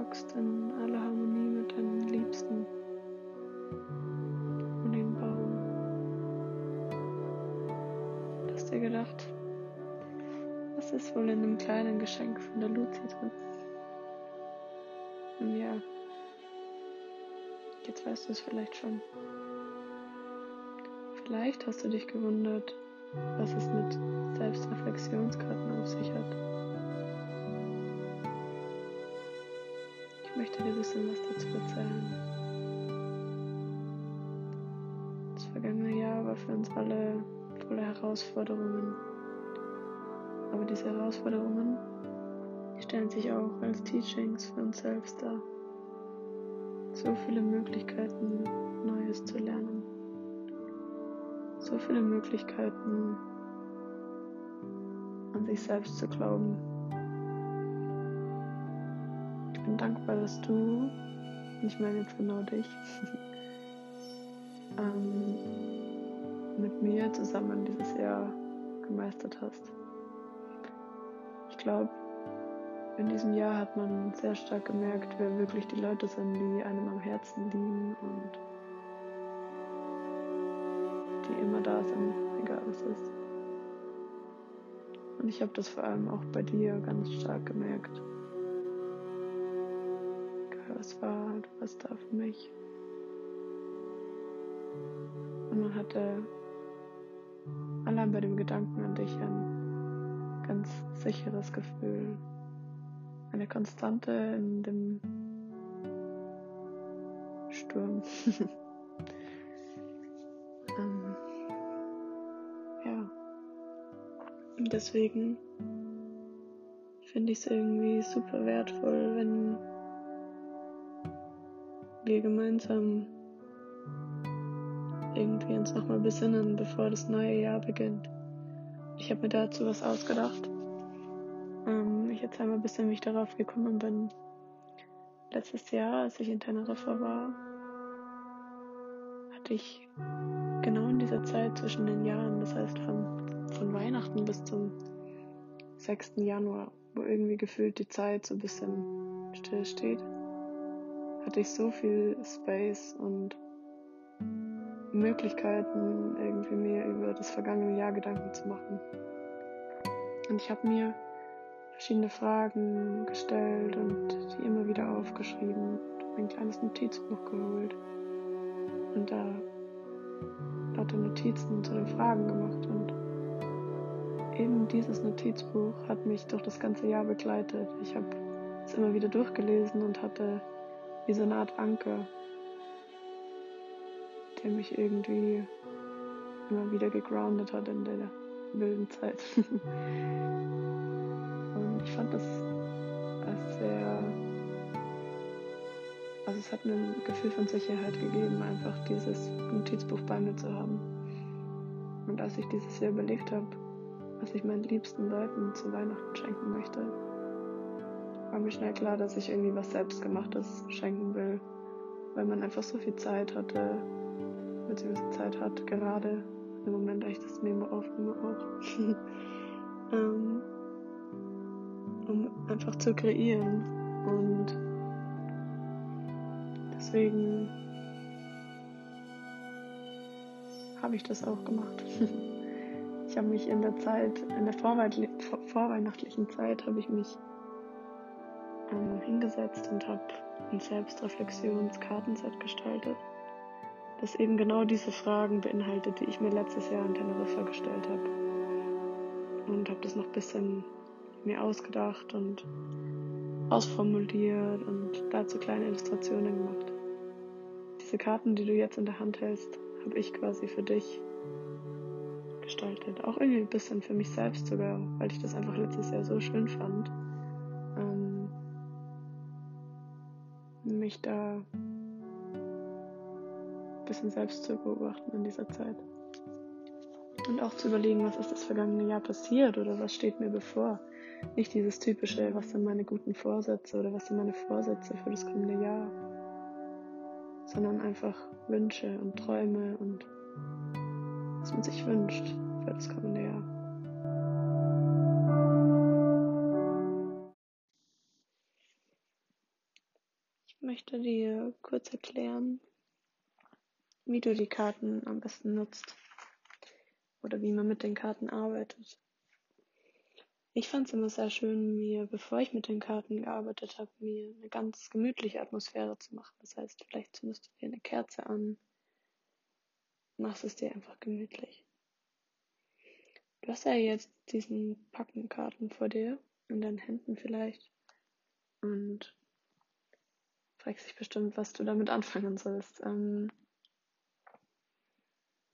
Du hockst in aller Harmonie mit deinen Liebsten und Baum. Du dir gedacht, was ist wohl in dem kleinen Geschenk von der Luzi drin? Und ja, jetzt weißt du es vielleicht schon. Vielleicht hast du dich gewundert, was es mit Selbstreflexionskarten auf sich hat. Möchte dir ein bisschen was dazu erzählen. Das vergangene Jahr war für uns alle voller Herausforderungen. Aber diese Herausforderungen die stellen sich auch als Teachings für uns selbst dar. So viele Möglichkeiten, Neues zu lernen so viele Möglichkeiten, an sich selbst zu glauben. Bin dankbar, dass du, ich meine jetzt genau dich, ähm, mit mir zusammen dieses Jahr gemeistert hast. Ich glaube, in diesem Jahr hat man sehr stark gemerkt, wer wirklich die Leute sind, die einem am Herzen liegen und die immer da sind, egal was ist. Und ich habe das vor allem auch bei dir ganz stark gemerkt. Was war, du warst da für mich. Und man hatte allein bei dem Gedanken an dich ein ganz sicheres Gefühl. Eine Konstante in dem Sturm. Und deswegen finde ich es irgendwie super wertvoll, wenn wir gemeinsam irgendwie uns nochmal besinnen, bevor das neue Jahr beginnt. Ich habe mir dazu was ausgedacht. Ähm, ich erzähle mal ein bisschen, wie ich darauf gekommen bin. Letztes Jahr, als ich in Teneriffa war, hatte ich genau in dieser Zeit zwischen den Jahren, das heißt von von Weihnachten bis zum 6. Januar, wo irgendwie gefühlt die Zeit so ein bisschen still steht, hatte ich so viel Space und Möglichkeiten, irgendwie mir über das vergangene Jahr Gedanken zu machen. Und ich habe mir verschiedene Fragen gestellt und die immer wieder aufgeschrieben und ein kleines Notizbuch geholt und da lauter Notizen zu den Fragen gemacht und eben dieses Notizbuch hat mich durch das ganze Jahr begleitet. Ich habe es immer wieder durchgelesen und hatte wie so eine Art Anker, der mich irgendwie immer wieder gegroundet hat in der wilden Zeit. und ich fand das als sehr, also es hat mir ein Gefühl von Sicherheit gegeben, einfach dieses Notizbuch bei mir zu haben. Und als ich dieses Jahr überlebt habe, was ich meinen liebsten Leuten zu Weihnachten schenken möchte, war mir schnell klar, dass ich irgendwie was Selbstgemachtes schenken will, weil man einfach so viel Zeit hatte, beziehungsweise Zeit hat, gerade. Im Moment, ich das Memo aufnehme auch, ähm, um einfach zu kreieren. Und deswegen habe ich das auch gemacht. Ich habe mich in der Zeit, in der vorweihnachtlichen Zeit, habe ich mich hingesetzt und habe ein Selbstreflexionskartenset gestaltet, das eben genau diese Fragen beinhaltet, die ich mir letztes Jahr in Teneriffa gestellt habe. Und habe das noch ein bisschen mir ausgedacht und ausformuliert und dazu kleine Illustrationen gemacht. Diese Karten, die du jetzt in der Hand hältst, habe ich quasi für dich gestaltet. Auch irgendwie ein bisschen für mich selbst sogar, weil ich das einfach letztes Jahr so schön fand. Mich da ein bisschen selbst zu beobachten in dieser Zeit. Und auch zu überlegen, was ist das vergangene Jahr passiert oder was steht mir bevor. Nicht dieses typische, was sind meine guten Vorsätze oder was sind meine Vorsätze für das kommende Jahr, sondern einfach Wünsche und Träume und was man sich wünscht für das kommende Jahr. Möchte dir kurz erklären, wie du die Karten am besten nutzt oder wie man mit den Karten arbeitet. Ich fand es immer sehr schön, mir, bevor ich mit den Karten gearbeitet habe, mir eine ganz gemütliche Atmosphäre zu machen. Das heißt, vielleicht zündest du dir eine Kerze an, machst es dir einfach gemütlich. Du hast ja jetzt diesen Packen Karten vor dir, in deinen Händen vielleicht, und fragst dich bestimmt, was du damit anfangen sollst. Ähm,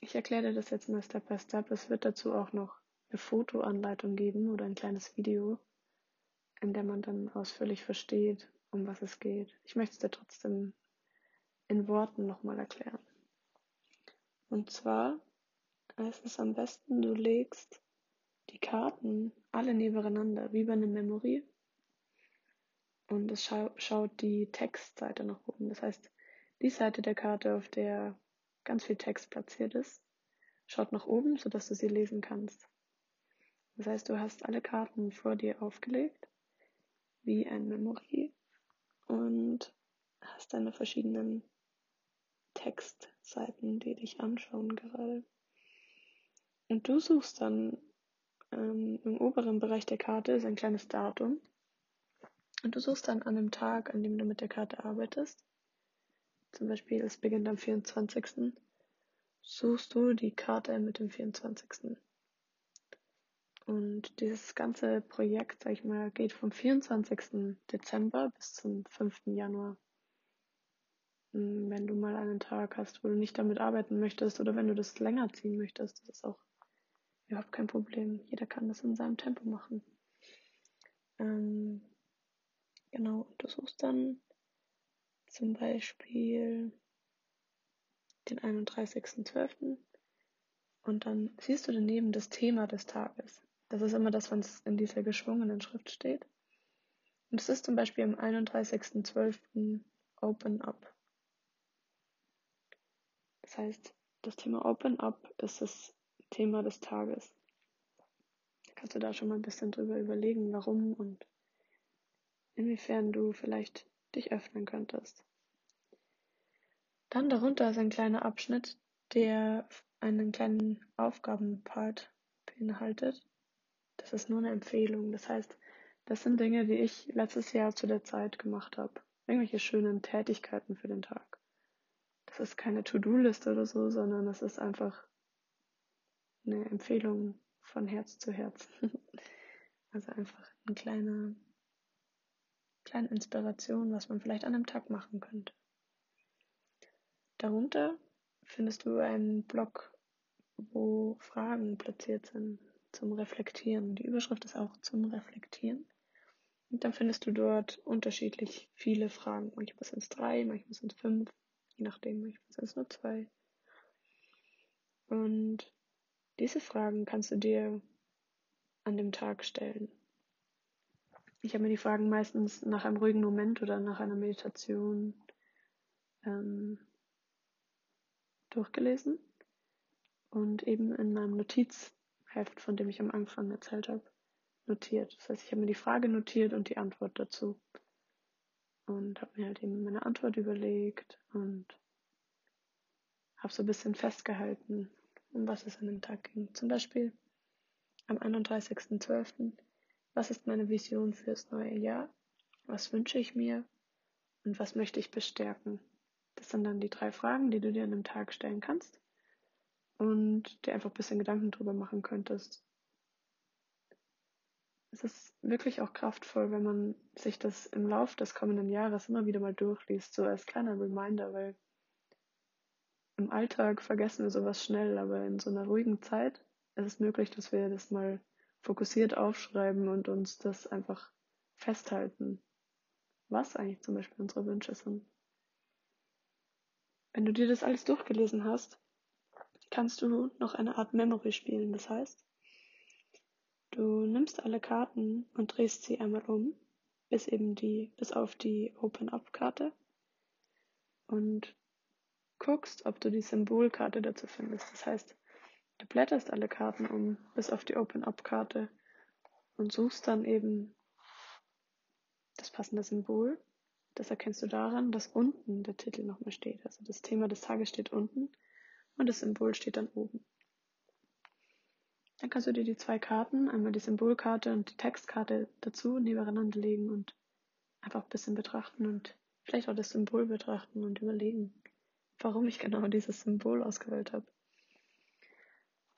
ich erkläre dir das jetzt mal Step by Step. Es wird dazu auch noch eine Fotoanleitung geben oder ein kleines Video, in dem man dann ausführlich versteht, um was es geht. Ich möchte es dir trotzdem in Worten nochmal erklären. Und zwar ist es am besten, du legst die Karten alle nebeneinander, wie bei einer Memory. Und es schau schaut die Textseite nach oben. Das heißt, die Seite der Karte, auf der ganz viel Text platziert ist, schaut nach oben, sodass du sie lesen kannst. Das heißt, du hast alle Karten vor dir aufgelegt, wie ein Memory, und hast deine verschiedenen Textseiten, die dich anschauen gerade. Und du suchst dann ähm, im oberen Bereich der Karte ist ein kleines Datum. Und du suchst dann an dem Tag, an dem du mit der Karte arbeitest, zum Beispiel es beginnt am 24. suchst du die Karte mit dem 24. Und dieses ganze Projekt, sag ich mal, geht vom 24. Dezember bis zum 5. Januar. Hm, wenn du mal einen Tag hast, wo du nicht damit arbeiten möchtest oder wenn du das länger ziehen möchtest, das ist auch überhaupt kein Problem. Jeder kann das in seinem Tempo machen. Ähm, genau, du suchst dann zum Beispiel den 31.12. Und dann siehst du daneben das Thema des Tages. Das ist immer das, was in dieser geschwungenen Schrift steht. Und es ist zum Beispiel am 31.12. Open Up. Das heißt, das Thema Open Up ist das Thema des Tages. Kannst du da schon mal ein bisschen drüber überlegen, warum und inwiefern du vielleicht dich öffnen könntest. Dann darunter ist ein kleiner Abschnitt, der einen kleinen Aufgabenpart beinhaltet. Das ist nur eine Empfehlung. Das heißt, das sind Dinge, die ich letztes Jahr zu der Zeit gemacht habe. Irgendwelche schönen Tätigkeiten für den Tag. Das ist keine To-Do-Liste oder so, sondern es ist einfach eine Empfehlung von Herz zu Herz. also einfach ein kleiner kleine Inspiration, was man vielleicht an einem Tag machen könnte. Darunter findest du einen Blog, wo Fragen platziert sind zum Reflektieren. Die Überschrift ist auch zum Reflektieren. Und dann findest du dort unterschiedlich viele Fragen. Manchmal sind es drei, manchmal sind es fünf, je nachdem, manchmal sind es nur zwei. Und diese Fragen kannst du dir an dem Tag stellen. Ich habe mir die Fragen meistens nach einem ruhigen Moment oder nach einer Meditation ähm, durchgelesen und eben in meinem Notizheft, von dem ich am Anfang erzählt habe, notiert. Das heißt, ich habe mir die Frage notiert und die Antwort dazu. Und habe mir halt eben meine Antwort überlegt und habe so ein bisschen festgehalten, um was es an dem Tag ging. Zum Beispiel am 31.12 was ist meine Vision fürs neue Jahr? Was wünsche ich mir? Und was möchte ich bestärken? Das sind dann die drei Fragen, die du dir an einem Tag stellen kannst und dir einfach ein bisschen Gedanken drüber machen könntest. Es ist wirklich auch kraftvoll, wenn man sich das im Lauf des kommenden Jahres immer wieder mal durchliest, so als kleiner Reminder, weil im Alltag vergessen wir sowas schnell, aber in so einer ruhigen Zeit ist es möglich, dass wir das mal fokussiert aufschreiben und uns das einfach festhalten, was eigentlich zum Beispiel unsere Wünsche sind. Wenn du dir das alles durchgelesen hast, kannst du noch eine Art Memory spielen. Das heißt, du nimmst alle Karten und drehst sie einmal um, bis eben die, bis auf die Open-Up-Karte und guckst, ob du die Symbolkarte dazu findest. Das heißt, Du blätterst alle Karten um, bis auf die Open-Up-Karte und suchst dann eben das passende Symbol. Das erkennst du daran, dass unten der Titel nochmal steht. Also das Thema des Tages steht unten und das Symbol steht dann oben. Dann kannst du dir die zwei Karten, einmal die Symbolkarte und die Textkarte dazu nebeneinander legen und einfach ein bisschen betrachten und vielleicht auch das Symbol betrachten und überlegen, warum ich genau dieses Symbol ausgewählt habe.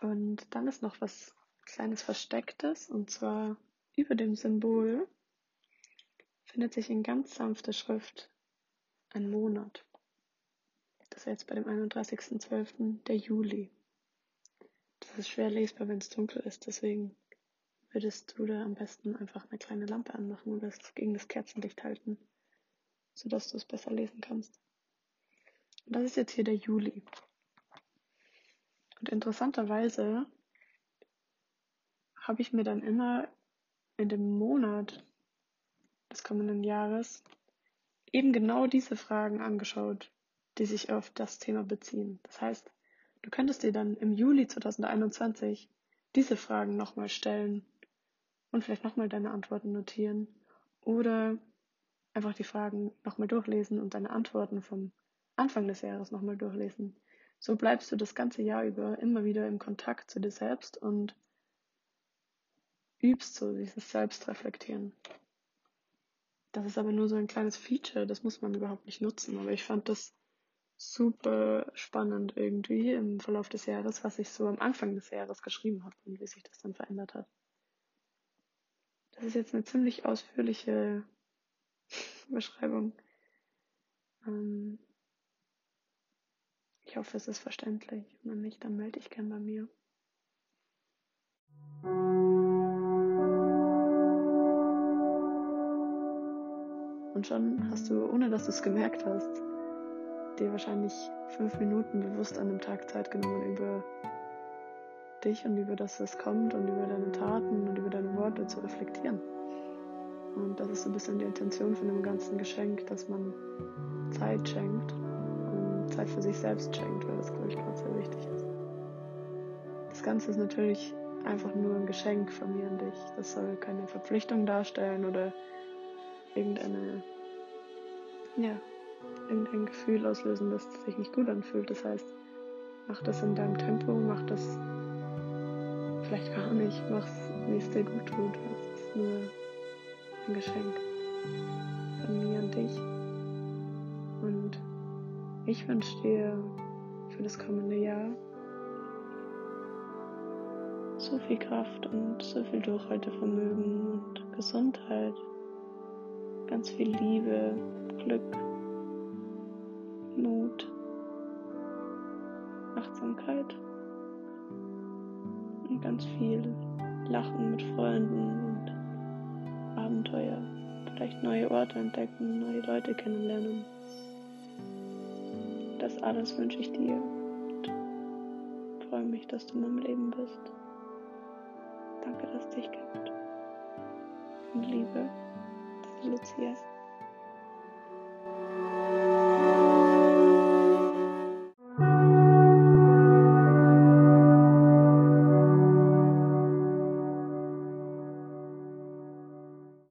Und dann ist noch was kleines Verstecktes und zwar über dem Symbol findet sich in ganz sanfter Schrift ein Monat. Das ist jetzt bei dem 31.12. der Juli. Das ist schwer lesbar, wenn es dunkel ist, deswegen würdest du da am besten einfach eine kleine Lampe anmachen oder es gegen das Kerzenlicht halten, sodass du es besser lesen kannst. Und das ist jetzt hier der Juli. Und interessanterweise habe ich mir dann immer in dem Monat des kommenden Jahres eben genau diese Fragen angeschaut, die sich auf das Thema beziehen. Das heißt, du könntest dir dann im Juli 2021 diese Fragen nochmal stellen und vielleicht nochmal deine Antworten notieren oder einfach die Fragen nochmal durchlesen und deine Antworten vom Anfang des Jahres nochmal durchlesen. So bleibst du das ganze Jahr über immer wieder im Kontakt zu dir selbst und übst so dieses Selbstreflektieren. Das ist aber nur so ein kleines Feature, das muss man überhaupt nicht nutzen. Aber ich fand das super spannend irgendwie im Verlauf des Jahres, was ich so am Anfang des Jahres geschrieben habe und wie sich das dann verändert hat. Das ist jetzt eine ziemlich ausführliche Beschreibung. Ähm, ich hoffe, es ist verständlich. Wenn nicht, dann melde dich gern bei mir. Und schon hast du, ohne dass du es gemerkt hast, dir wahrscheinlich fünf Minuten bewusst an dem Tag Zeit genommen, über dich und über das, was kommt und über deine Taten und über deine Worte zu reflektieren. Und das ist so ein bisschen die Intention von dem ganzen Geschenk, dass man Zeit schenkt Zeit für sich selbst schenkt, weil das, glaube ich, gerade sehr wichtig ist. Das Ganze ist natürlich einfach nur ein Geschenk von mir an dich. Das soll keine Verpflichtung darstellen oder irgendeine, ja, irgendein Gefühl auslösen, das sich nicht gut anfühlt. Das heißt, mach das in deinem Tempo, mach das vielleicht gar nicht, mach's, wie es dir gut tut. Es ist nur ein Geschenk von mir an dich. Ich wünsche dir für das kommende Jahr so viel Kraft und so viel Durchhaltevermögen und Gesundheit, ganz viel Liebe, Glück, Mut, Achtsamkeit und ganz viel Lachen mit Freunden und Abenteuer, vielleicht neue Orte entdecken, neue Leute kennenlernen. Das alles wünsche ich dir und freue mich, dass du in meinem Leben bist. Danke, dass es dich gibt. Und Liebe, Lucia.